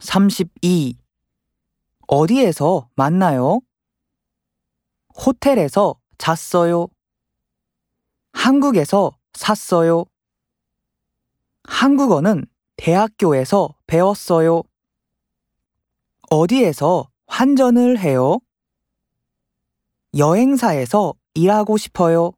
32. 어디에서 만나요? 호텔에서 잤어요. 한국에서 샀어요. 한국어는 대학교에서 배웠어요. 어디에서 환전을 해요? 여행사에서 일하고 싶어요.